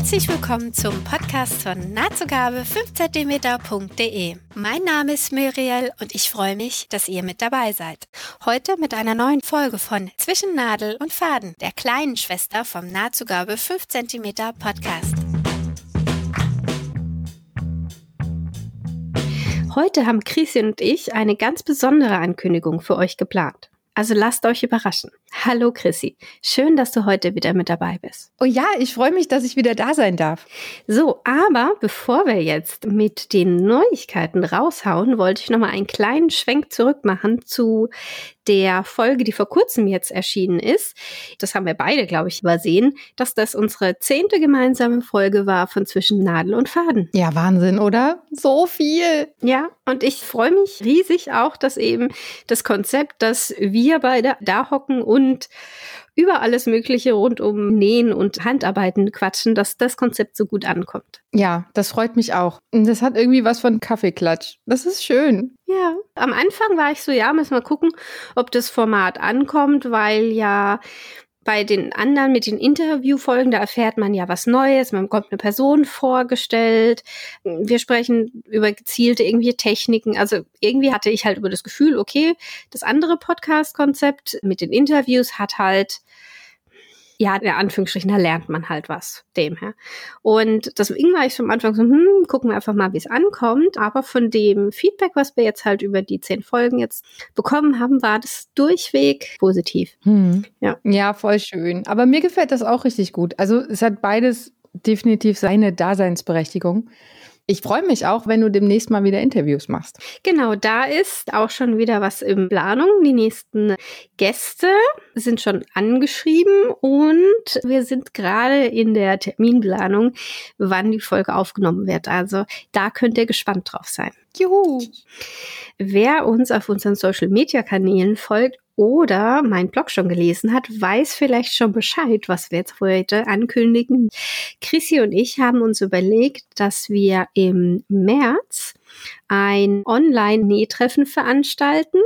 Herzlich willkommen zum Podcast von nahtzugabe 5cm.de. Mein Name ist Muriel und ich freue mich, dass ihr mit dabei seid. Heute mit einer neuen Folge von Zwischen Nadel und Faden, der kleinen Schwester vom Nahtzugabe 5 cm Podcast. Heute haben Chrissy und ich eine ganz besondere Ankündigung für euch geplant. Also lasst euch überraschen. Hallo Chrissy, schön, dass du heute wieder mit dabei bist. Oh ja, ich freue mich, dass ich wieder da sein darf. So, aber bevor wir jetzt mit den Neuigkeiten raushauen, wollte ich nochmal einen kleinen Schwenk zurück machen zu der Folge, die vor kurzem jetzt erschienen ist. Das haben wir beide, glaube ich, übersehen, dass das unsere zehnte gemeinsame Folge war von Zwischen Nadel und Faden. Ja, Wahnsinn, oder? So viel. Ja, und ich freue mich riesig auch, dass eben das Konzept, dass wir beide da hocken und und über alles Mögliche rund um Nähen und Handarbeiten quatschen, dass das Konzept so gut ankommt. Ja, das freut mich auch. Und das hat irgendwie was von Kaffeeklatsch. Das ist schön. Ja, am Anfang war ich so, ja, müssen wir gucken, ob das Format ankommt, weil ja bei den anderen mit den Interviewfolgen, da erfährt man ja was Neues, man bekommt eine Person vorgestellt, wir sprechen über gezielte irgendwie Techniken. Also irgendwie hatte ich halt über das Gefühl, okay, das andere Podcast-Konzept mit den Interviews hat halt ja, in Anführungsstrichen, da lernt man halt was dem her. Und deswegen war ich schon am Anfang so, hm, gucken wir einfach mal, wie es ankommt. Aber von dem Feedback, was wir jetzt halt über die zehn Folgen jetzt bekommen haben, war das durchweg positiv. Hm. Ja. ja, voll schön. Aber mir gefällt das auch richtig gut. Also es hat beides definitiv seine Daseinsberechtigung. Ich freue mich auch, wenn du demnächst mal wieder Interviews machst. Genau, da ist auch schon wieder was in Planung. Die nächsten Gäste sind schon angeschrieben und wir sind gerade in der Terminplanung, wann die Folge aufgenommen wird. Also da könnt ihr gespannt drauf sein. Juhu! Wer uns auf unseren Social Media Kanälen folgt oder mein Blog schon gelesen hat, weiß vielleicht schon Bescheid, was wir jetzt heute ankündigen. Chrissy und ich haben uns überlegt, dass wir im März ein Online-Nähtreffen veranstalten.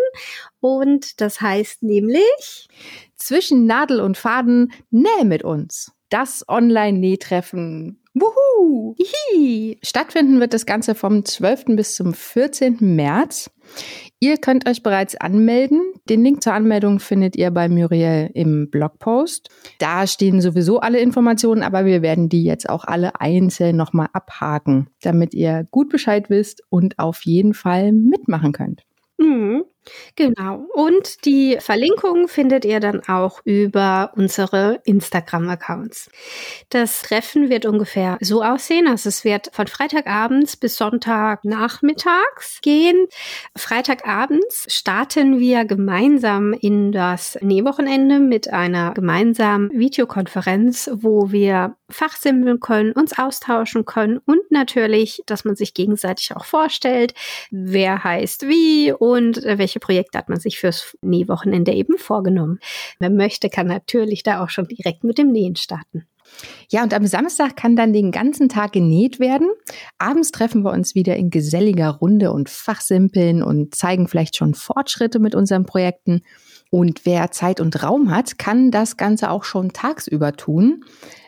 Und das heißt nämlich zwischen Nadel und Faden nähe mit uns. Das Online-Nähtreffen. Wuhu! Hihi. Stattfinden wird das Ganze vom 12. bis zum 14. März. Ihr könnt euch bereits anmelden. Den Link zur Anmeldung findet ihr bei Muriel im Blogpost. Da stehen sowieso alle Informationen, aber wir werden die jetzt auch alle einzeln nochmal abhaken, damit ihr gut Bescheid wisst und auf jeden Fall mitmachen könnt. Mhm. Genau. Und die Verlinkung findet ihr dann auch über unsere Instagram-Accounts. Das Treffen wird ungefähr so aussehen. Also es wird von Freitagabends bis Sonntagnachmittags gehen. Freitagabends starten wir gemeinsam in das Nähwochenende mit einer gemeinsamen Videokonferenz, wo wir fachsimpeln können, uns austauschen können und natürlich, dass man sich gegenseitig auch vorstellt, wer heißt wie und welche welche Projekte hat man sich fürs Nähwochenende eben vorgenommen. Wer möchte, kann natürlich da auch schon direkt mit dem Nähen starten. Ja, und am Samstag kann dann den ganzen Tag genäht werden. Abends treffen wir uns wieder in geselliger Runde und fachsimpeln und zeigen vielleicht schon Fortschritte mit unseren Projekten. Und wer Zeit und Raum hat, kann das Ganze auch schon tagsüber tun.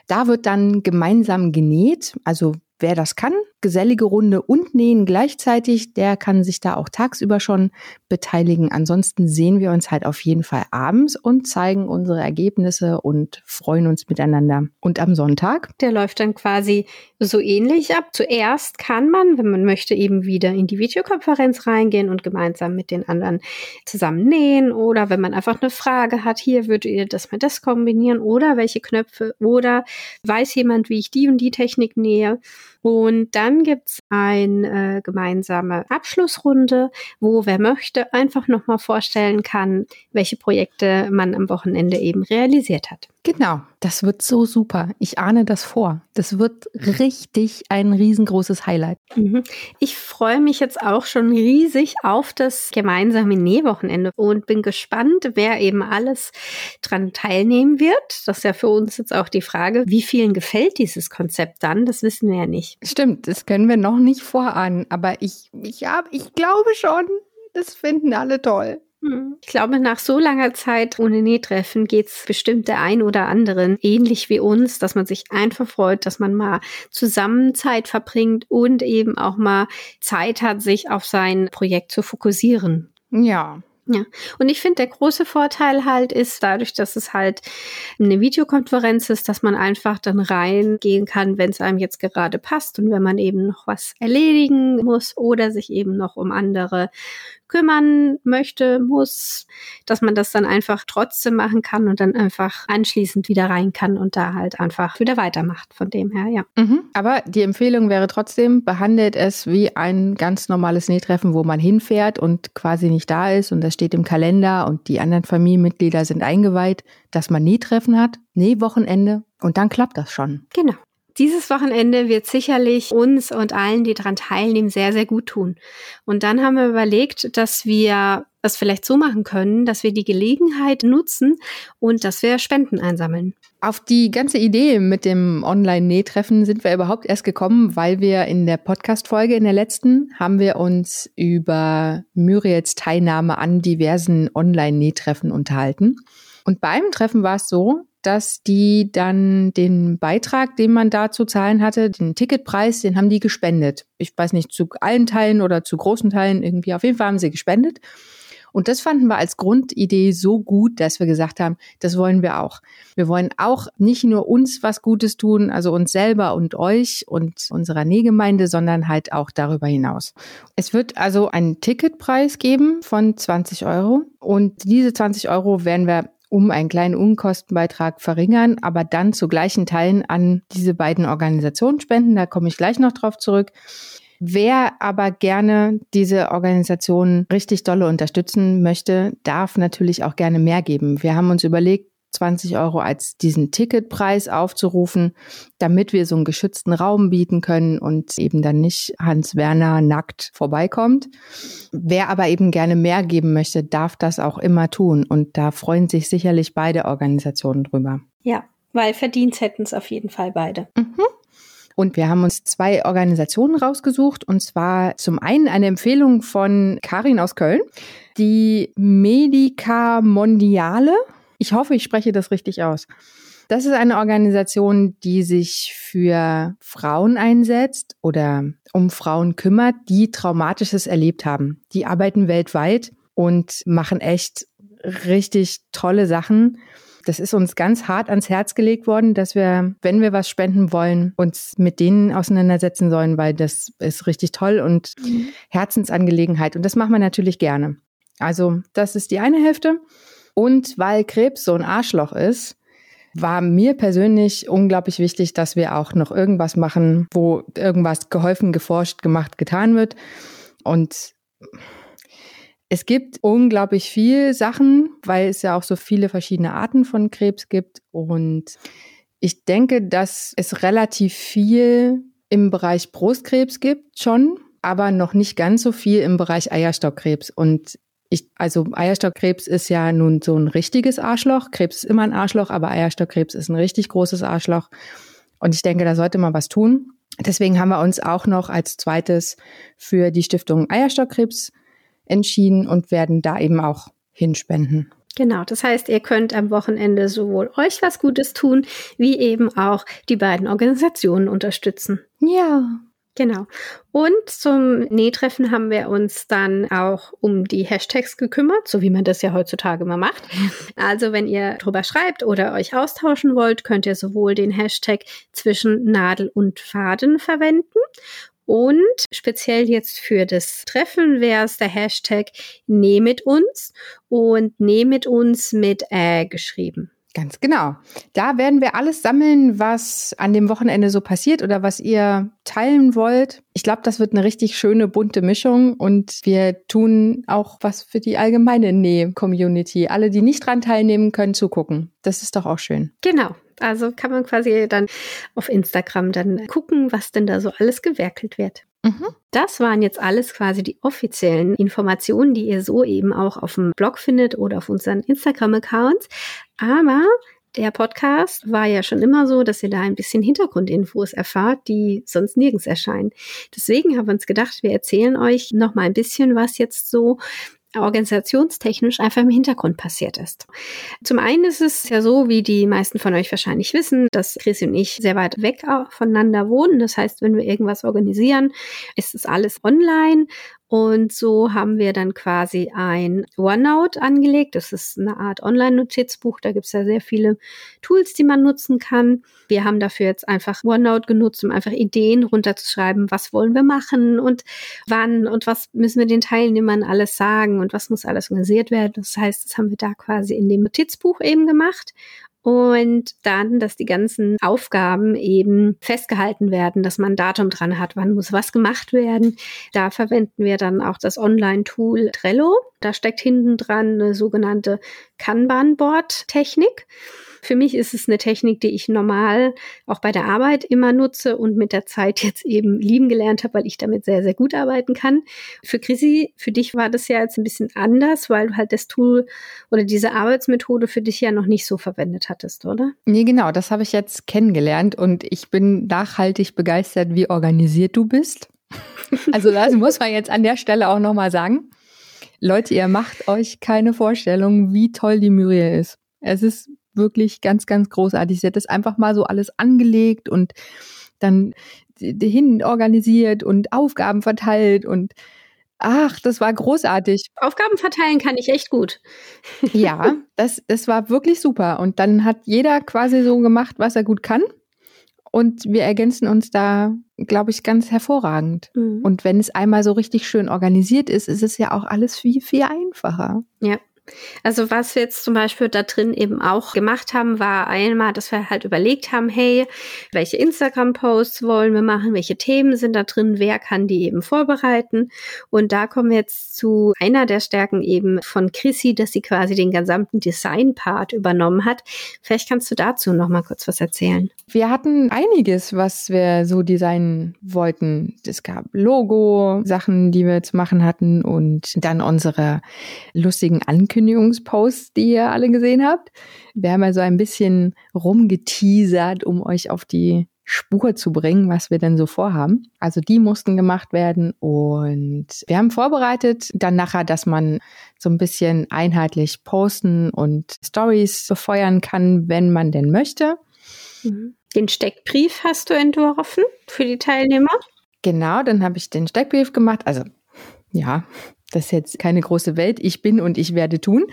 Da wird dann gemeinsam genäht, also wer das kann, gesellige Runde und Nähen gleichzeitig, der kann sich da auch tagsüber schon beteiligen. Ansonsten sehen wir uns halt auf jeden Fall abends und zeigen unsere Ergebnisse und freuen uns miteinander. Und am Sonntag? Der läuft dann quasi so ähnlich ab. Zuerst kann man, wenn man möchte, eben wieder in die Videokonferenz reingehen und gemeinsam mit den anderen zusammen nähen oder wenn man einfach eine Frage hat, hier würdet ihr das mit das kombinieren oder welche Knöpfe oder weiß jemand, wie ich die und die Technik nähe. Und dann gibt's eine äh, gemeinsame Abschlussrunde, wo wer möchte einfach nochmal vorstellen kann, welche Projekte man am Wochenende eben realisiert hat. Genau, das wird so super. Ich ahne das vor. Das wird richtig ein riesengroßes Highlight. Mhm. Ich freue mich jetzt auch schon riesig auf das gemeinsame Nähwochenende und bin gespannt, wer eben alles dran teilnehmen wird. Das ist ja für uns jetzt auch die Frage, wie vielen gefällt dieses Konzept dann? Das wissen wir ja nicht. Stimmt, das können wir noch nicht vorahnen, aber ich, ich, hab, ich glaube schon, das finden alle toll. Hm. Ich glaube, nach so langer Zeit ohne Nähtreffen geht's bestimmt der ein oder anderen ähnlich wie uns, dass man sich einfach freut, dass man mal zusammen Zeit verbringt und eben auch mal Zeit hat, sich auf sein Projekt zu fokussieren. Ja, ja, und ich finde, der große Vorteil halt ist dadurch, dass es halt eine Videokonferenz ist, dass man einfach dann reingehen kann, wenn es einem jetzt gerade passt und wenn man eben noch was erledigen muss oder sich eben noch um andere kümmern möchte, muss, dass man das dann einfach trotzdem machen kann und dann einfach anschließend wieder rein kann und da halt einfach wieder weitermacht. Von dem her, ja. Mhm. Aber die Empfehlung wäre trotzdem, behandelt es wie ein ganz normales Nähtreffen, wo man hinfährt und quasi nicht da ist und das steht im Kalender und die anderen Familienmitglieder sind eingeweiht, dass man Nähtreffen hat, Nähwochenende und dann klappt das schon. Genau. Dieses Wochenende wird sicherlich uns und allen, die daran teilnehmen, sehr, sehr gut tun. Und dann haben wir überlegt, dass wir das vielleicht so machen können, dass wir die Gelegenheit nutzen und dass wir Spenden einsammeln. Auf die ganze Idee mit dem Online-Nähtreffen sind wir überhaupt erst gekommen, weil wir in der Podcast-Folge, in der letzten, haben wir uns über Muriels Teilnahme an diversen Online-Nähtreffen unterhalten. Und beim Treffen war es so, dass die dann den Beitrag, den man da zu zahlen hatte, den Ticketpreis, den haben die gespendet. Ich weiß nicht, zu allen Teilen oder zu großen Teilen irgendwie. Auf jeden Fall haben sie gespendet. Und das fanden wir als Grundidee so gut, dass wir gesagt haben, das wollen wir auch. Wir wollen auch nicht nur uns was Gutes tun, also uns selber und euch und unserer Nähgemeinde, sondern halt auch darüber hinaus. Es wird also einen Ticketpreis geben von 20 Euro und diese 20 Euro werden wir um einen kleinen Unkostenbeitrag verringern, aber dann zu gleichen Teilen an diese beiden Organisationen spenden. Da komme ich gleich noch drauf zurück. Wer aber gerne diese Organisation richtig dolle unterstützen möchte, darf natürlich auch gerne mehr geben. Wir haben uns überlegt, 20 Euro als diesen Ticketpreis aufzurufen, damit wir so einen geschützten Raum bieten können und eben dann nicht Hans Werner nackt vorbeikommt. Wer aber eben gerne mehr geben möchte, darf das auch immer tun. Und da freuen sich sicherlich beide Organisationen drüber. Ja, weil verdient hätten es auf jeden Fall beide. Mhm. Und wir haben uns zwei Organisationen rausgesucht. Und zwar zum einen eine Empfehlung von Karin aus Köln, die Medica Mondiale. Ich hoffe, ich spreche das richtig aus. Das ist eine Organisation, die sich für Frauen einsetzt oder um Frauen kümmert, die Traumatisches erlebt haben. Die arbeiten weltweit und machen echt richtig tolle Sachen. Das ist uns ganz hart ans Herz gelegt worden, dass wir, wenn wir was spenden wollen, uns mit denen auseinandersetzen sollen, weil das ist richtig toll und mhm. Herzensangelegenheit. Und das machen wir natürlich gerne. Also das ist die eine Hälfte. Und weil Krebs so ein Arschloch ist, war mir persönlich unglaublich wichtig, dass wir auch noch irgendwas machen, wo irgendwas geholfen, geforscht, gemacht, getan wird. Und es gibt unglaublich viel Sachen, weil es ja auch so viele verschiedene Arten von Krebs gibt. Und ich denke, dass es relativ viel im Bereich Brustkrebs gibt schon, aber noch nicht ganz so viel im Bereich Eierstockkrebs. Und ich, also Eierstockkrebs ist ja nun so ein richtiges Arschloch. Krebs ist immer ein Arschloch, aber Eierstockkrebs ist ein richtig großes Arschloch. Und ich denke, da sollte man was tun. Deswegen haben wir uns auch noch als zweites für die Stiftung Eierstockkrebs entschieden und werden da eben auch hinspenden. Genau, das heißt, ihr könnt am Wochenende sowohl euch was Gutes tun, wie eben auch die beiden Organisationen unterstützen. Ja, Genau. Und zum Nähtreffen haben wir uns dann auch um die Hashtags gekümmert, so wie man das ja heutzutage immer macht. Also wenn ihr drüber schreibt oder euch austauschen wollt, könnt ihr sowohl den Hashtag zwischen Nadel und Faden verwenden und speziell jetzt für das Treffen wäre es der Hashtag Näh mit uns und Näh mit uns mit Ä geschrieben. Ganz genau. Da werden wir alles sammeln, was an dem Wochenende so passiert oder was ihr teilen wollt. Ich glaube, das wird eine richtig schöne bunte Mischung und wir tun auch was für die allgemeine Nähe-Community. Alle, die nicht dran teilnehmen, können zugucken. Das ist doch auch schön. Genau. Also kann man quasi dann auf Instagram dann gucken, was denn da so alles gewerkelt wird. Mhm. Das waren jetzt alles quasi die offiziellen Informationen, die ihr so eben auch auf dem Blog findet oder auf unseren Instagram-Accounts. Aber der Podcast war ja schon immer so, dass ihr da ein bisschen Hintergrundinfos erfahrt, die sonst nirgends erscheinen. Deswegen haben wir uns gedacht, wir erzählen euch noch mal ein bisschen was jetzt so organisationstechnisch einfach im Hintergrund passiert ist. Zum einen ist es ja so, wie die meisten von euch wahrscheinlich wissen, dass Chris und ich sehr weit weg voneinander wohnen. Das heißt, wenn wir irgendwas organisieren, ist es alles online und so haben wir dann quasi ein OneNote angelegt. Das ist eine Art Online-Notizbuch. Da gibt es ja sehr viele Tools, die man nutzen kann. Wir haben dafür jetzt einfach OneNote genutzt, um einfach Ideen runterzuschreiben. Was wollen wir machen und wann und was müssen wir den Teilnehmern alles sagen und was muss alles organisiert werden. Das heißt, das haben wir da quasi in dem Notizbuch eben gemacht und dann, dass die ganzen Aufgaben eben festgehalten werden, dass man ein Datum dran hat, wann muss was gemacht werden. Da verwenden wir dann auch das Online-Tool Trello. Da steckt hinten dran eine sogenannte Kanban-Board-Technik. Für mich ist es eine Technik, die ich normal auch bei der Arbeit immer nutze und mit der Zeit jetzt eben lieben gelernt habe, weil ich damit sehr, sehr gut arbeiten kann. Für Chrissy, für dich war das ja jetzt ein bisschen anders, weil du halt das Tool oder diese Arbeitsmethode für dich ja noch nicht so verwendet hattest, oder? Nee, genau, das habe ich jetzt kennengelernt und ich bin nachhaltig begeistert, wie organisiert du bist. Also das muss man jetzt an der Stelle auch nochmal sagen. Leute, ihr macht euch keine Vorstellung, wie toll die Muriel ist. Es ist wirklich ganz, ganz großartig. Sie hat das einfach mal so alles angelegt und dann hin organisiert und Aufgaben verteilt und ach, das war großartig. Aufgaben verteilen kann ich echt gut. ja, das, das war wirklich super. Und dann hat jeder quasi so gemacht, was er gut kann. Und wir ergänzen uns da, glaube ich, ganz hervorragend. Mhm. Und wenn es einmal so richtig schön organisiert ist, ist es ja auch alles viel, viel einfacher. Ja. Also was wir jetzt zum Beispiel da drin eben auch gemacht haben, war einmal, dass wir halt überlegt haben, hey, welche Instagram-Posts wollen wir machen, welche Themen sind da drin, wer kann die eben vorbereiten. Und da kommen wir jetzt zu einer der Stärken eben von Chrissy, dass sie quasi den gesamten Design-Part übernommen hat. Vielleicht kannst du dazu noch mal kurz was erzählen. Wir hatten einiges, was wir so designen wollten. Es gab Logo, Sachen, die wir zu machen hatten und dann unsere lustigen Ankündigungen Ankündigungsposts, die ihr alle gesehen habt. Wir haben also ein bisschen rumgeteasert, um euch auf die Spur zu bringen, was wir denn so vorhaben. Also die mussten gemacht werden und wir haben vorbereitet dann nachher, dass man so ein bisschen einheitlich posten und Stories befeuern kann, wenn man denn möchte. Mhm. Den Steckbrief hast du entworfen für die Teilnehmer? Genau, dann habe ich den Steckbrief gemacht. Also ja, das ist jetzt keine große Welt. Ich bin und ich werde tun.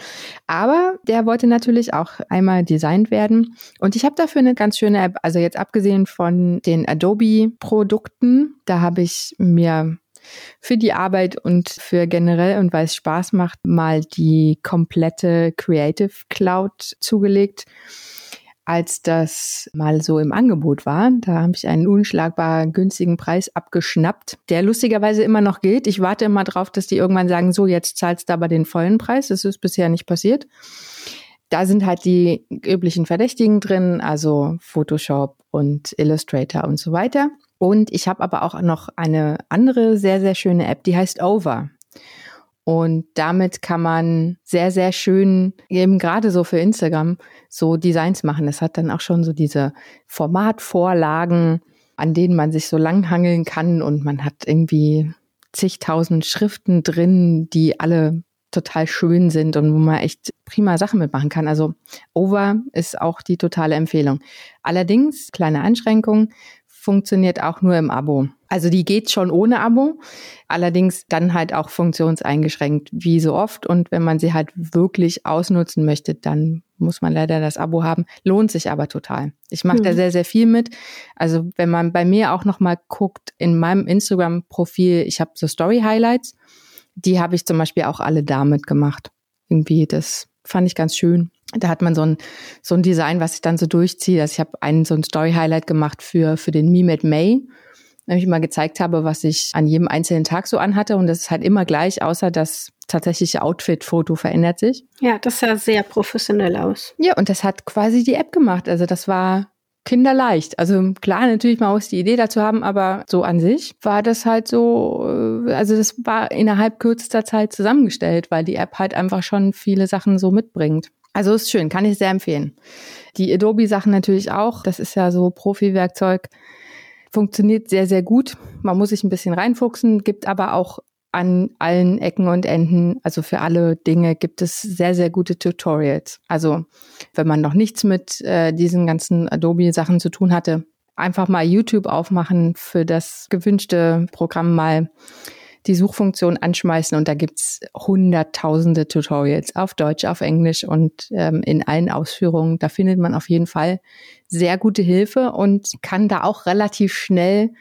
Aber der wollte natürlich auch einmal designt werden. Und ich habe dafür eine ganz schöne App. Also jetzt abgesehen von den Adobe-Produkten, da habe ich mir für die Arbeit und für generell und weil es Spaß macht, mal die komplette Creative Cloud zugelegt als das mal so im Angebot war. Da habe ich einen unschlagbar günstigen Preis abgeschnappt, der lustigerweise immer noch gilt. Ich warte immer drauf, dass die irgendwann sagen, so jetzt zahlst du aber den vollen Preis. Das ist bisher nicht passiert. Da sind halt die üblichen Verdächtigen drin, also Photoshop und Illustrator und so weiter. Und ich habe aber auch noch eine andere sehr, sehr schöne App, die heißt Over. Und damit kann man sehr, sehr schön, eben gerade so für Instagram, so Designs machen. Das hat dann auch schon so diese Formatvorlagen, an denen man sich so langhangeln kann und man hat irgendwie zigtausend Schriften drin, die alle total schön sind und wo man echt prima Sachen mitmachen kann. Also Over ist auch die totale Empfehlung. Allerdings, kleine Einschränkung, funktioniert auch nur im Abo. Also die geht schon ohne Abo, allerdings dann halt auch funktionseingeschränkt, wie so oft. Und wenn man sie halt wirklich ausnutzen möchte, dann muss man leider das Abo haben. Lohnt sich aber total. Ich mache mhm. da sehr, sehr viel mit. Also wenn man bei mir auch nochmal guckt, in meinem Instagram-Profil, ich habe so Story-Highlights, die habe ich zum Beispiel auch alle damit gemacht. Irgendwie, das fand ich ganz schön da hat man so ein, so ein Design, was ich dann so durchziehe. Also ich habe einen so ein Story-Highlight gemacht für, für den Me at May, wenn ich mal gezeigt habe, was ich an jedem einzelnen Tag so anhatte. Und das ist halt immer gleich, außer das tatsächliche Outfit-Foto verändert sich. Ja, das sah sehr professionell aus. Ja, und das hat quasi die App gemacht. Also das war kinderleicht. Also klar, natürlich mal aus die Idee dazu haben, aber so an sich war das halt so, äh, also das war innerhalb kürzester Zeit zusammengestellt, weil die App halt einfach schon viele Sachen so mitbringt. Also ist schön, kann ich sehr empfehlen. Die Adobe-Sachen natürlich auch. Das ist ja so Profi-Werkzeug. Funktioniert sehr, sehr gut. Man muss sich ein bisschen reinfuchsen, gibt aber auch an allen Ecken und Enden, also für alle Dinge gibt es sehr, sehr gute Tutorials. Also wenn man noch nichts mit äh, diesen ganzen Adobe-Sachen zu tun hatte, einfach mal YouTube aufmachen für das gewünschte Programm mal die Suchfunktion anschmeißen und da gibt's hunderttausende Tutorials auf Deutsch, auf Englisch und ähm, in allen Ausführungen. Da findet man auf jeden Fall sehr gute Hilfe und kann da auch relativ schnell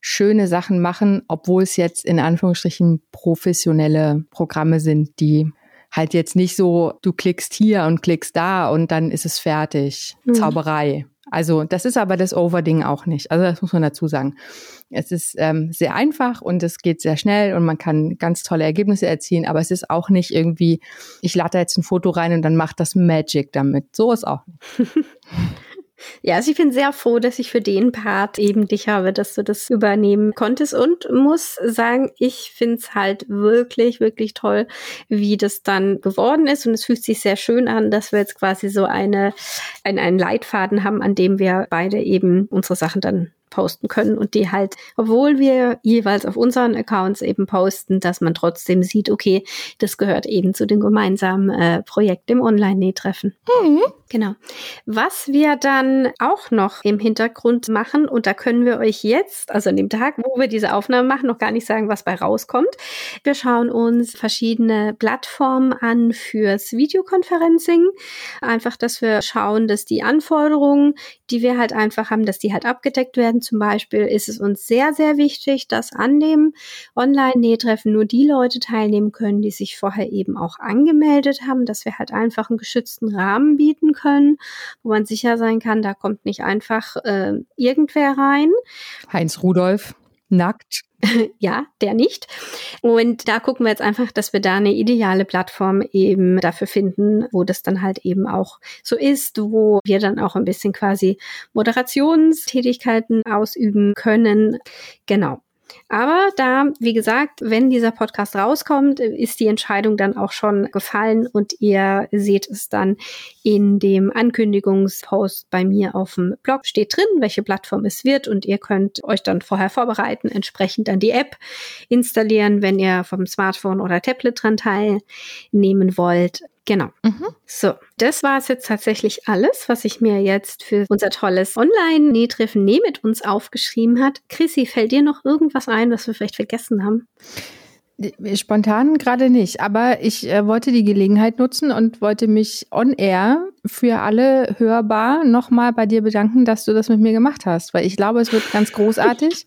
schöne Sachen machen, obwohl es jetzt in Anführungsstrichen professionelle Programme sind, die halt jetzt nicht so, du klickst hier und klickst da und dann ist es fertig. Mhm. Zauberei. Also das ist aber das Overding auch nicht. Also das muss man dazu sagen. Es ist ähm, sehr einfach und es geht sehr schnell und man kann ganz tolle Ergebnisse erzielen, aber es ist auch nicht irgendwie, ich lade jetzt ein Foto rein und dann macht das Magic damit. So ist auch nicht. Ja, also ich bin sehr froh, dass ich für den Part eben dich habe, dass du das übernehmen konntest. Und muss sagen, ich finde es halt wirklich, wirklich toll, wie das dann geworden ist. Und es fühlt sich sehr schön an, dass wir jetzt quasi so eine, ein, einen Leitfaden haben, an dem wir beide eben unsere Sachen dann posten können und die halt, obwohl wir jeweils auf unseren Accounts eben posten, dass man trotzdem sieht, okay, das gehört eben zu dem gemeinsamen äh, Projekt im Online-Nähtreffen. Mhm. Genau. Was wir dann auch noch im Hintergrund machen, und da können wir euch jetzt, also an dem Tag, wo wir diese Aufnahme machen, noch gar nicht sagen, was bei rauskommt. Wir schauen uns verschiedene Plattformen an fürs Videoconferencing. Einfach, dass wir schauen, dass die Anforderungen, die wir halt einfach haben, dass die halt abgedeckt werden zum Beispiel ist es uns sehr, sehr wichtig, dass an dem Online-Nähtreffen nur die Leute teilnehmen können, die sich vorher eben auch angemeldet haben, dass wir halt einfach einen geschützten Rahmen bieten können, wo man sicher sein kann, da kommt nicht einfach äh, irgendwer rein. Heinz Rudolf nackt. ja, der nicht. Und da gucken wir jetzt einfach, dass wir da eine ideale Plattform eben dafür finden, wo das dann halt eben auch so ist, wo wir dann auch ein bisschen quasi Moderationstätigkeiten ausüben können. Genau. Aber da, wie gesagt, wenn dieser Podcast rauskommt, ist die Entscheidung dann auch schon gefallen und ihr seht es dann in dem Ankündigungspost bei mir auf dem Blog steht drin, welche Plattform es wird und ihr könnt euch dann vorher vorbereiten, entsprechend dann die App installieren, wenn ihr vom Smartphone oder Tablet dran teilnehmen wollt. Genau. Mhm. So, das war es jetzt tatsächlich alles, was ich mir jetzt für unser tolles Online-Nähtreffen Näh mit uns aufgeschrieben hat. Chrissy, fällt dir noch irgendwas ein, was wir vielleicht vergessen haben? Spontan gerade nicht, aber ich äh, wollte die Gelegenheit nutzen und wollte mich on air für alle hörbar nochmal bei dir bedanken, dass du das mit mir gemacht hast, weil ich glaube, es wird ganz großartig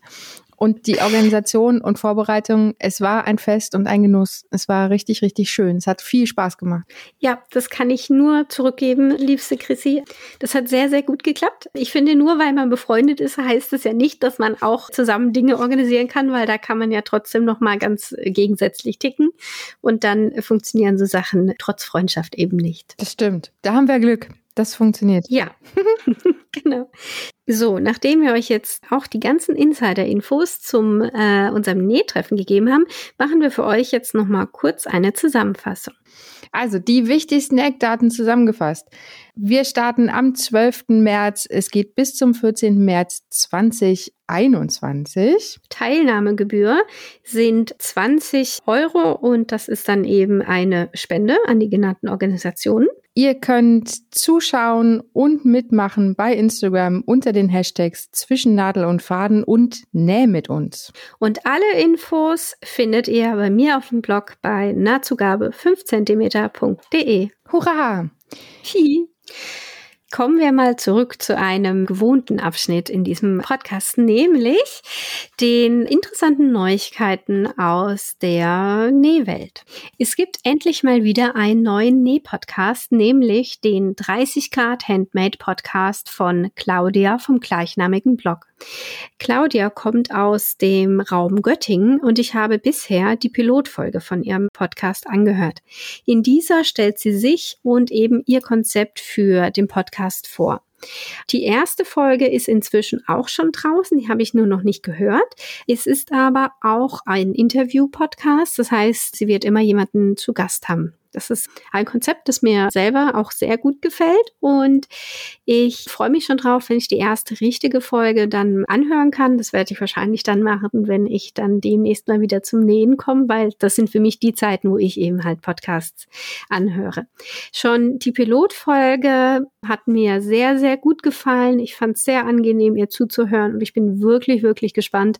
und die Organisation und Vorbereitung, es war ein Fest und ein Genuss. Es war richtig, richtig schön. Es hat viel Spaß gemacht. Ja, das kann ich nur zurückgeben, liebste Chrissy. Das hat sehr, sehr gut geklappt. Ich finde, nur weil man befreundet ist, heißt es ja nicht, dass man auch zusammen Dinge organisieren kann, weil da kann man ja trotzdem noch mal ganz gegensätzlich ticken und dann funktionieren so Sachen trotz Freundschaft eben nicht. Das stimmt. Da haben wir Glück. Das funktioniert. Ja, genau. So, nachdem wir euch jetzt auch die ganzen Insider-Infos zum äh, unserem Nähtreffen gegeben haben, machen wir für euch jetzt noch mal kurz eine Zusammenfassung. Also die wichtigsten Eckdaten zusammengefasst. Wir starten am 12. März. Es geht bis zum 14. März 2021. Teilnahmegebühr sind 20 Euro und das ist dann eben eine Spende an die genannten Organisationen. Ihr könnt zuschauen und mitmachen bei Instagram unter den Hashtags zwischen Nadel und Faden und Näh mit uns. Und alle Infos findet ihr bei mir auf dem Blog bei nahtzugabe 5 cm.de. Hurra! Hi. Kommen wir mal zurück zu einem gewohnten Abschnitt in diesem Podcast, nämlich den interessanten Neuigkeiten aus der Nähwelt. Es gibt endlich mal wieder einen neuen Näh-Podcast, nämlich den 30 Grad Handmade Podcast von Claudia vom gleichnamigen Blog. Claudia kommt aus dem Raum Göttingen und ich habe bisher die Pilotfolge von ihrem Podcast angehört. In dieser stellt sie sich und eben ihr Konzept für den Podcast vor. Die erste Folge ist inzwischen auch schon draußen, die habe ich nur noch nicht gehört. Es ist aber auch ein Interview-Podcast, das heißt, sie wird immer jemanden zu Gast haben. Das ist ein Konzept, das mir selber auch sehr gut gefällt und ich freue mich schon drauf, wenn ich die erste richtige Folge dann anhören kann. Das werde ich wahrscheinlich dann machen, wenn ich dann demnächst mal wieder zum Nähen komme, weil das sind für mich die Zeiten, wo ich eben halt Podcasts anhöre. Schon die Pilotfolge hat mir sehr, sehr gut gefallen. Ich fand es sehr angenehm, ihr zuzuhören und ich bin wirklich, wirklich gespannt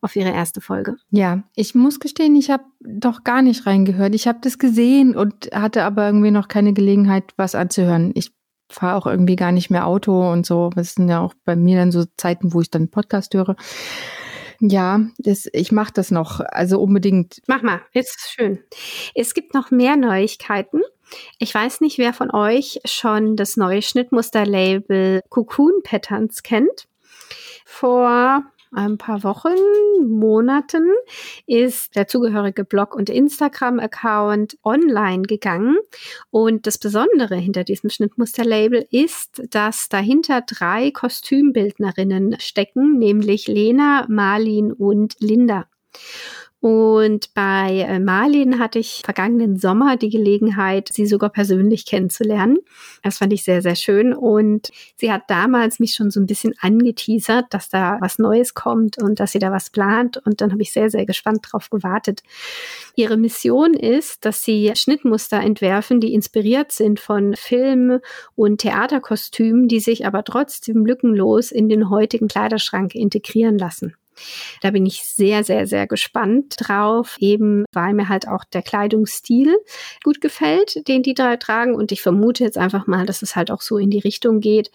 auf ihre erste Folge. Ja, ich muss gestehen, ich habe doch gar nicht reingehört. Ich habe das gesehen und hatte aber irgendwie noch keine Gelegenheit, was anzuhören. Ich fahre auch irgendwie gar nicht mehr Auto und so. Das sind ja auch bei mir dann so Zeiten, wo ich dann Podcast höre. Ja, das, ich mache das noch, also unbedingt. Mach mal, ist schön. Es gibt noch mehr Neuigkeiten. Ich weiß nicht, wer von euch schon das neue Schnittmusterlabel Cocoon Patterns kennt. Vor ein paar Wochen, Monaten ist der zugehörige Blog und Instagram-Account online gegangen. Und das Besondere hinter diesem Schnittmusterlabel ist, dass dahinter drei Kostümbildnerinnen stecken, nämlich Lena, Marlin und Linda. Und bei äh, Marlin hatte ich vergangenen Sommer die Gelegenheit, sie sogar persönlich kennenzulernen. Das fand ich sehr, sehr schön. Und sie hat damals mich schon so ein bisschen angeteasert, dass da was Neues kommt und dass sie da was plant. Und dann habe ich sehr, sehr gespannt drauf gewartet. Ihre Mission ist, dass sie Schnittmuster entwerfen, die inspiriert sind von Film- und Theaterkostümen, die sich aber trotzdem lückenlos in den heutigen Kleiderschrank integrieren lassen. Da bin ich sehr, sehr, sehr gespannt drauf, eben weil mir halt auch der Kleidungsstil gut gefällt, den die da tragen. Und ich vermute jetzt einfach mal, dass es halt auch so in die Richtung geht.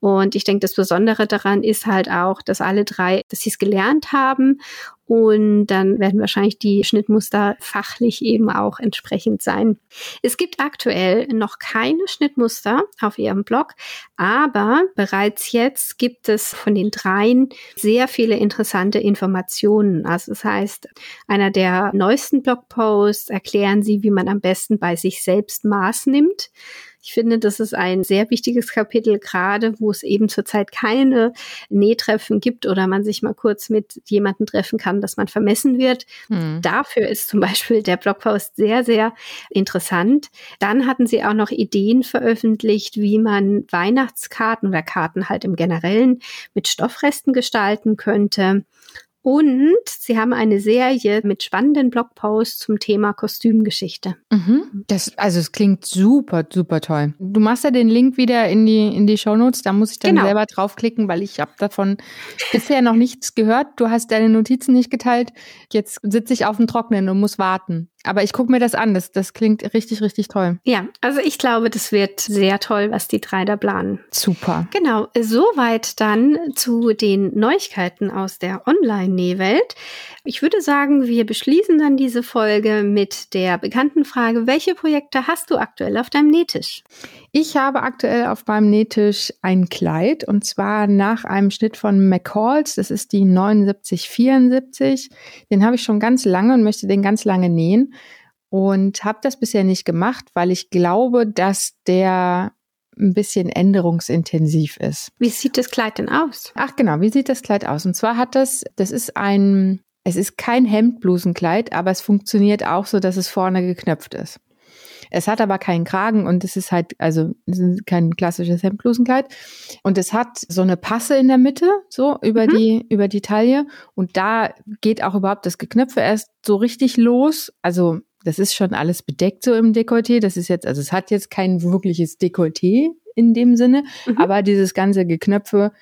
Und ich denke, das Besondere daran ist halt auch, dass alle drei, dass sie es gelernt haben und dann werden wahrscheinlich die Schnittmuster fachlich eben auch entsprechend sein. Es gibt aktuell noch keine Schnittmuster auf ihrem Blog, aber bereits jetzt gibt es von den dreien sehr viele interessante Informationen. Also das heißt, einer der neuesten Blogposts erklären sie, wie man am besten bei sich selbst Maß nimmt. Ich finde, das ist ein sehr wichtiges Kapitel, gerade wo es eben zurzeit keine Nähtreffen gibt oder man sich mal kurz mit jemandem treffen kann, dass man vermessen wird. Hm. Dafür ist zum Beispiel der Blogpost sehr, sehr interessant. Dann hatten sie auch noch Ideen veröffentlicht, wie man Weihnachtskarten oder Karten halt im Generellen mit Stoffresten gestalten könnte. Und sie haben eine Serie mit spannenden Blogposts zum Thema Kostümgeschichte. Mhm. Das, also es klingt super, super toll. Du machst ja den Link wieder in die, in die Shownotes, da muss ich dann genau. selber draufklicken, weil ich habe davon bisher noch nichts gehört. Du hast deine Notizen nicht geteilt. Jetzt sitze ich auf dem Trocknen und muss warten. Aber ich gucke mir das an. Das, das klingt richtig, richtig toll. Ja, also ich glaube, das wird sehr toll, was die drei da planen. Super. Genau, soweit dann zu den Neuigkeiten aus der Online-Nähwelt. Ich würde sagen, wir beschließen dann diese Folge mit der bekannten Frage, welche Projekte hast du aktuell auf deinem Nähtisch? Ich habe aktuell auf meinem Nähtisch ein Kleid und zwar nach einem Schnitt von McCalls. Das ist die 7974. Den habe ich schon ganz lange und möchte den ganz lange nähen und habe das bisher nicht gemacht, weil ich glaube, dass der ein bisschen änderungsintensiv ist. Wie sieht das Kleid denn aus? Ach genau, wie sieht das Kleid aus? Und zwar hat das, das ist ein, es ist kein Hemdblusenkleid, aber es funktioniert auch so, dass es vorne geknöpft ist. Es hat aber keinen Kragen und es ist halt, also kein klassisches Hemdblusenkleid. Und es hat so eine Passe in der Mitte, so über mhm. die, über die Taille. Und da geht auch überhaupt das Geknöpfe erst so richtig los. Also das ist schon alles bedeckt so im Dekolleté. Das ist jetzt, also es hat jetzt kein wirkliches Dekolleté in dem Sinne, mhm. aber dieses ganze Geknöpfe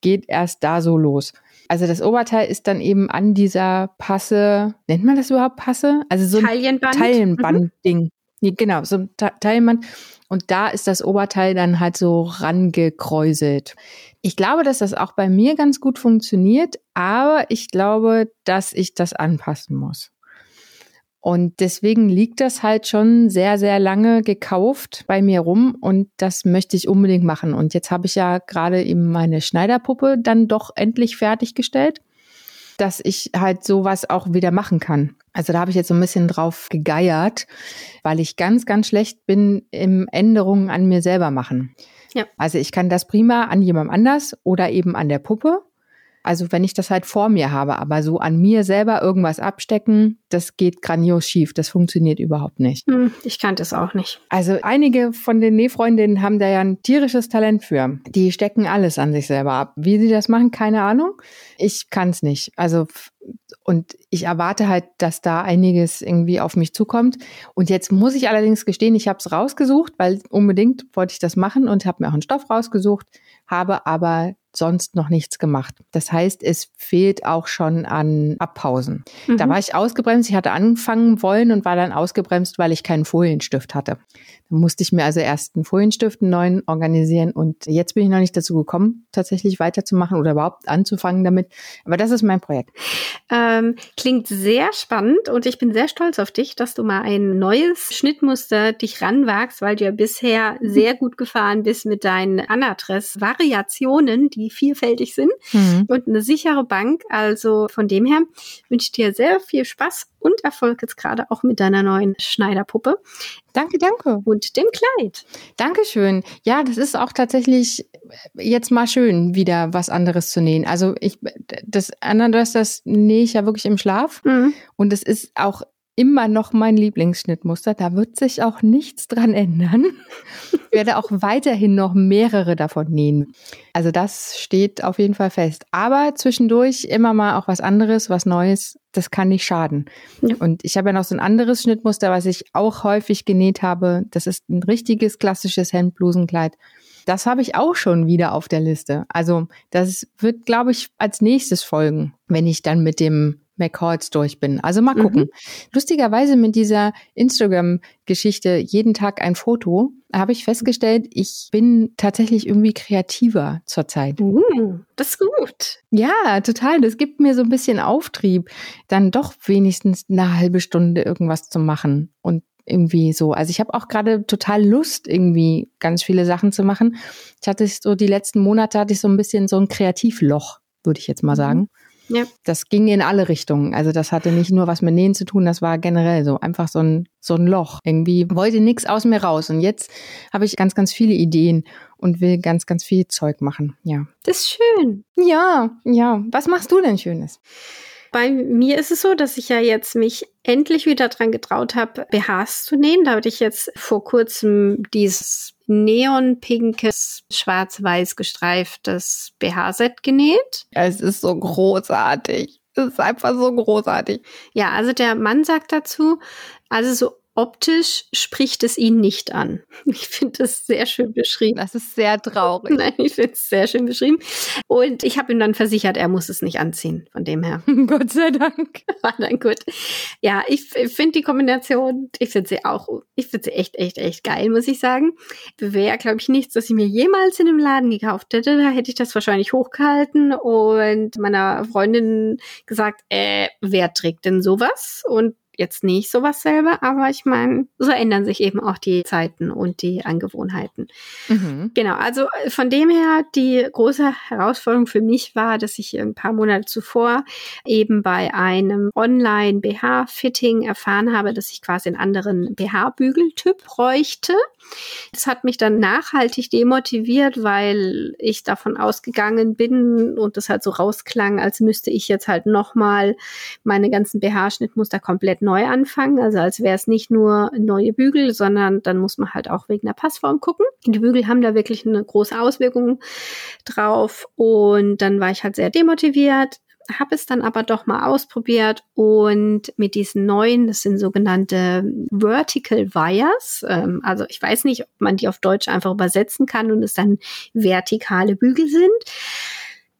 geht erst da so los. Also das Oberteil ist dann eben an dieser Passe, nennt man das überhaupt Passe? Also so ein Taillenband. Taillenband-Ding. Mhm. Genau, so ein Teilmann. Und da ist das Oberteil dann halt so rangekräuselt. Ich glaube, dass das auch bei mir ganz gut funktioniert, aber ich glaube, dass ich das anpassen muss. Und deswegen liegt das halt schon sehr, sehr lange gekauft bei mir rum und das möchte ich unbedingt machen. Und jetzt habe ich ja gerade eben meine Schneiderpuppe dann doch endlich fertiggestellt dass ich halt sowas auch wieder machen kann. Also da habe ich jetzt so ein bisschen drauf gegeiert, weil ich ganz, ganz schlecht bin im Änderungen an mir selber machen. Ja. Also ich kann das prima an jemandem anders oder eben an der Puppe. Also wenn ich das halt vor mir habe, aber so an mir selber irgendwas abstecken, das geht grandios schief. Das funktioniert überhaupt nicht. Hm, ich kannte es auch nicht. Also einige von den Nähfreundinnen haben da ja ein tierisches Talent für. Die stecken alles an sich selber ab. Wie sie das machen, keine Ahnung. Ich kann es nicht. Also und ich erwarte halt, dass da einiges irgendwie auf mich zukommt. Und jetzt muss ich allerdings gestehen, ich habe es rausgesucht, weil unbedingt wollte ich das machen und habe mir auch einen Stoff rausgesucht, habe aber sonst noch nichts gemacht. Das heißt, es fehlt auch schon an Abpausen. Mhm. Da war ich ausgebremst. Ich hatte anfangen wollen und war dann ausgebremst, weil ich keinen Folienstift hatte. Dann musste ich mir also erst einen Folienstift, einen neuen organisieren und jetzt bin ich noch nicht dazu gekommen, tatsächlich weiterzumachen oder überhaupt anzufangen damit. Aber das ist mein Projekt. Ähm, klingt sehr spannend und ich bin sehr stolz auf dich, dass du mal ein neues Schnittmuster dich ranwagst, weil du ja bisher sehr gut gefahren bist mit deinen Anadress-Variationen, die vielfältig sind mhm. und eine sichere Bank. Also von dem her wünsche ich dir sehr viel Spaß und Erfolg jetzt gerade auch mit deiner neuen Schneiderpuppe. Danke, danke. Und dem Kleid. Dankeschön. Ja, das ist auch tatsächlich jetzt mal schön, wieder was anderes zu nähen. Also ich, das Ananas, das nähe ich ja wirklich im Schlaf. Mhm. Und es ist auch immer noch mein Lieblingsschnittmuster. Da wird sich auch nichts dran ändern. Ich werde auch weiterhin noch mehrere davon nähen. Also das steht auf jeden Fall fest. Aber zwischendurch immer mal auch was anderes, was Neues. Das kann nicht schaden. Ja. Und ich habe ja noch so ein anderes Schnittmuster, was ich auch häufig genäht habe. Das ist ein richtiges klassisches Hemdblusenkleid. Das habe ich auch schon wieder auf der Liste. Also das wird, glaube ich, als nächstes folgen, wenn ich dann mit dem McCalls durch bin. Also mal gucken. Mhm. Lustigerweise mit dieser Instagram-Geschichte jeden Tag ein Foto habe ich festgestellt, ich bin tatsächlich irgendwie kreativer zurzeit. Uh, das ist gut. Ja, total. Das gibt mir so ein bisschen Auftrieb, dann doch wenigstens eine halbe Stunde irgendwas zu machen und irgendwie so. Also ich habe auch gerade total Lust, irgendwie ganz viele Sachen zu machen. Ich hatte so die letzten Monate hatte ich so ein bisschen so ein Kreativloch, würde ich jetzt mal mhm. Ja. Das ging in alle Richtungen. Also das hatte nicht nur was mit Nähen zu tun, das war generell so einfach so ein, so ein Loch. Irgendwie wollte nichts aus mir raus. Und jetzt habe ich ganz, ganz viele Ideen und will ganz, ganz viel Zeug machen. Ja. Das ist schön. Ja, ja. Was machst du denn Schönes? Bei mir ist es so, dass ich ja jetzt mich endlich wieder dran getraut habe, BHs zu nähen. Da hatte ich jetzt vor kurzem dieses neonpinkes, schwarz-weiß gestreiftes BH-Set genäht. Es ist so großartig. Es ist einfach so großartig. Ja, also der Mann sagt dazu, also so optisch spricht es ihn nicht an. Ich finde das sehr schön beschrieben. Das ist sehr traurig. Nein, ich finde es sehr schön beschrieben. Und ich habe ihm dann versichert, er muss es nicht anziehen, von dem her. Gott sei Dank. War dann gut. Ja, ich finde die Kombination, ich finde sie auch, ich finde sie echt, echt, echt geil, muss ich sagen. Wäre, glaube ich, nichts, das ich mir jemals in einem Laden gekauft hätte. Da hätte ich das wahrscheinlich hochgehalten und meiner Freundin gesagt, äh, wer trägt denn sowas? Und jetzt nicht sowas selber, aber ich meine, so ändern sich eben auch die Zeiten und die Angewohnheiten. Mhm. Genau, also äh, von dem her, die große Herausforderung für mich war, dass ich ein paar Monate zuvor eben bei einem Online-BH-Fitting erfahren habe, dass ich quasi einen anderen BH-Bügeltyp bräuchte. Das hat mich dann nachhaltig demotiviert, weil ich davon ausgegangen bin und das halt so rausklang, als müsste ich jetzt halt nochmal meine ganzen BH-Schnittmuster komplett neu anfangen. Also als wäre es nicht nur neue Bügel, sondern dann muss man halt auch wegen der Passform gucken. Die Bügel haben da wirklich eine große Auswirkung drauf und dann war ich halt sehr demotiviert habe es dann aber doch mal ausprobiert und mit diesen neuen, das sind sogenannte Vertical Wires, ähm, also ich weiß nicht, ob man die auf Deutsch einfach übersetzen kann und es dann vertikale Bügel sind.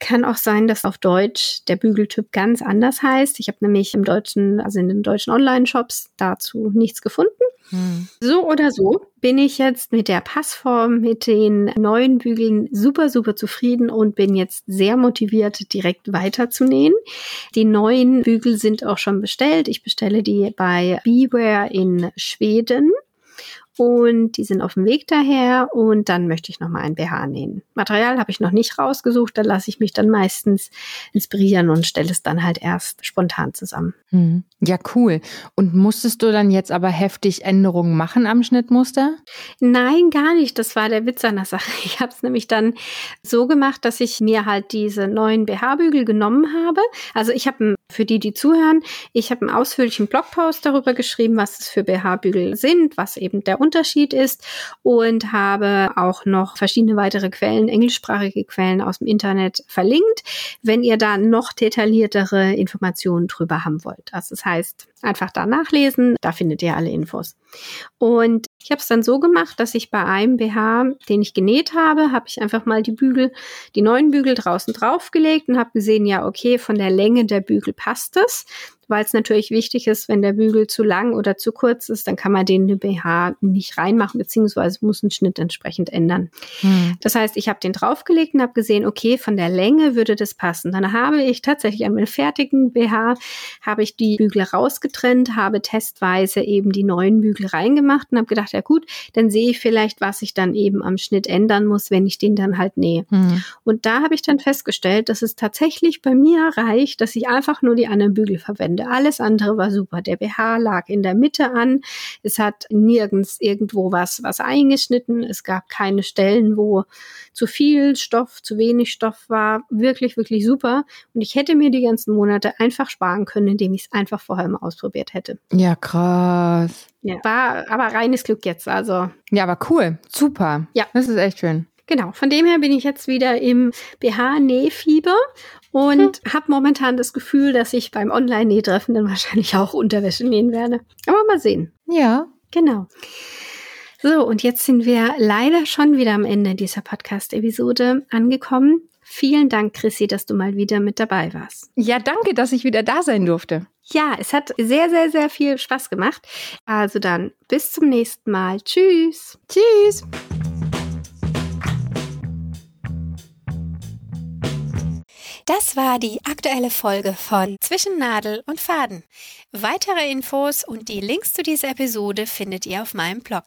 Kann auch sein, dass auf Deutsch der Bügeltyp ganz anders heißt. Ich habe nämlich im deutschen, also in den deutschen Online-Shops dazu nichts gefunden. Hm. So oder so bin ich jetzt mit der Passform, mit den neuen Bügeln super, super zufrieden und bin jetzt sehr motiviert, direkt weiterzunähen. Die neuen Bügel sind auch schon bestellt. Ich bestelle die bei Beware in Schweden und die sind auf dem Weg daher und dann möchte ich nochmal ein BH nähen. Material habe ich noch nicht rausgesucht, da lasse ich mich dann meistens inspirieren und stelle es dann halt erst spontan zusammen. Hm. Ja, cool. Und musstest du dann jetzt aber heftig Änderungen machen am Schnittmuster? Nein, gar nicht. Das war der Witz an der Sache. Ich habe es nämlich dann so gemacht, dass ich mir halt diese neuen BH-Bügel genommen habe. Also ich habe für die, die zuhören, ich habe einen ausführlichen Blogpost darüber geschrieben, was es für BH-Bügel sind, was eben der Unterschied ist und habe auch noch verschiedene weitere Quellen, englischsprachige Quellen aus dem Internet verlinkt, wenn ihr da noch detailliertere Informationen drüber haben wollt. Also das heißt, einfach da nachlesen, da findet ihr alle Infos. Und ich habe es dann so gemacht, dass ich bei einem BH, den ich genäht habe, habe ich einfach mal die Bügel, die neuen Bügel draußen draufgelegt und habe gesehen, ja, okay, von der Länge der Bügel passt es weil es natürlich wichtig ist, wenn der Bügel zu lang oder zu kurz ist, dann kann man den in den BH nicht reinmachen, beziehungsweise muss einen Schnitt entsprechend ändern. Hm. Das heißt, ich habe den draufgelegt und habe gesehen, okay, von der Länge würde das passen. Dann habe ich tatsächlich an meinem fertigen BH, habe ich die Bügel rausgetrennt, habe testweise eben die neuen Bügel reingemacht und habe gedacht, ja gut, dann sehe ich vielleicht, was ich dann eben am Schnitt ändern muss, wenn ich den dann halt nähe. Hm. Und da habe ich dann festgestellt, dass es tatsächlich bei mir reicht, dass ich einfach nur die anderen Bügel verwende. Ende. Alles andere war super. Der BH lag in der Mitte an. Es hat nirgends irgendwo was, was eingeschnitten. Es gab keine Stellen, wo zu viel Stoff, zu wenig Stoff war. Wirklich, wirklich super. Und ich hätte mir die ganzen Monate einfach sparen können, indem ich es einfach vorher mal ausprobiert hätte. Ja, krass. Ja, war aber reines Glück jetzt, also. Ja, aber cool. Super. Ja. Das ist echt schön. Genau, von dem her bin ich jetzt wieder im BH-Nähfieber und hm. habe momentan das Gefühl, dass ich beim Online-Nähtreffen dann wahrscheinlich auch Unterwäsche nähen werde. Aber mal sehen. Ja. Genau. So, und jetzt sind wir leider schon wieder am Ende dieser Podcast-Episode angekommen. Vielen Dank, Chrissy, dass du mal wieder mit dabei warst. Ja, danke, dass ich wieder da sein durfte. Ja, es hat sehr, sehr, sehr viel Spaß gemacht. Also dann bis zum nächsten Mal. Tschüss. Tschüss. Das war die aktuelle Folge von Zwischen Nadel und Faden. Weitere Infos und die Links zu dieser Episode findet ihr auf meinem Blog.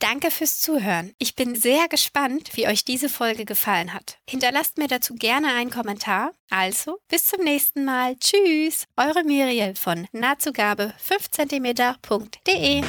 Danke fürs Zuhören. Ich bin sehr gespannt, wie euch diese Folge gefallen hat. Hinterlasst mir dazu gerne einen Kommentar. Also, bis zum nächsten Mal. Tschüss, eure Miriel von nahtzugabe 5cm.de.